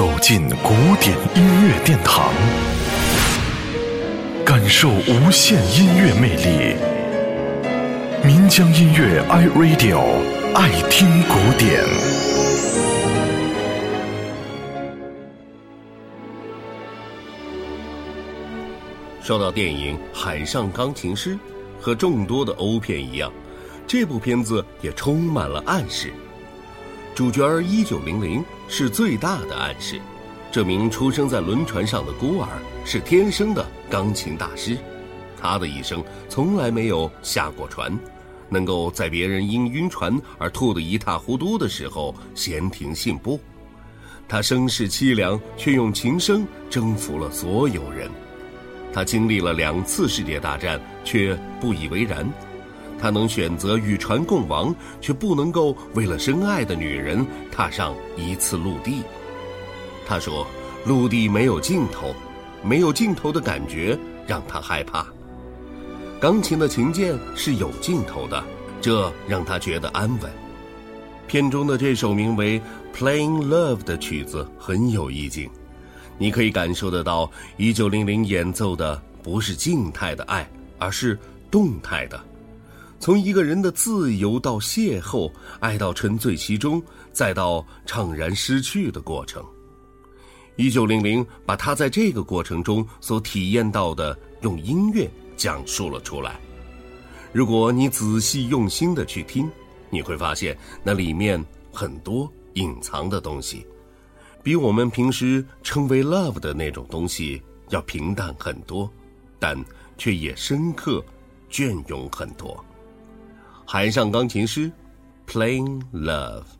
走进古典音乐殿堂，感受无限音乐魅力。民江音乐 iRadio 爱听古典。说到电影《海上钢琴师》，和众多的欧片一样，这部片子也充满了暗示。主角一九零零是最大的暗示。这名出生在轮船上的孤儿是天生的钢琴大师，他的一生从来没有下过船，能够在别人因晕船而吐得一塌糊涂的时候闲庭信步。他身世凄凉，却用琴声征服了所有人。他经历了两次世界大战，却不以为然。他能选择与船共亡，却不能够为了深爱的女人踏上一次陆地。他说：“陆地没有尽头，没有尽头的感觉让他害怕。钢琴的琴键是有尽头的，这让他觉得安稳。”片中的这首名为《Playing Love》的曲子很有意境，你可以感受得到，一九零零演奏的不是静态的爱，而是动态的。从一个人的自由到邂逅，爱到沉醉其中，再到怅然失去的过程。一九零零把他在这个过程中所体验到的，用音乐讲述了出来。如果你仔细用心的去听，你会发现那里面很多隐藏的东西，比我们平时称为 love 的那种东西要平淡很多，但却也深刻、隽永很多。海上钢琴师，Playing Love。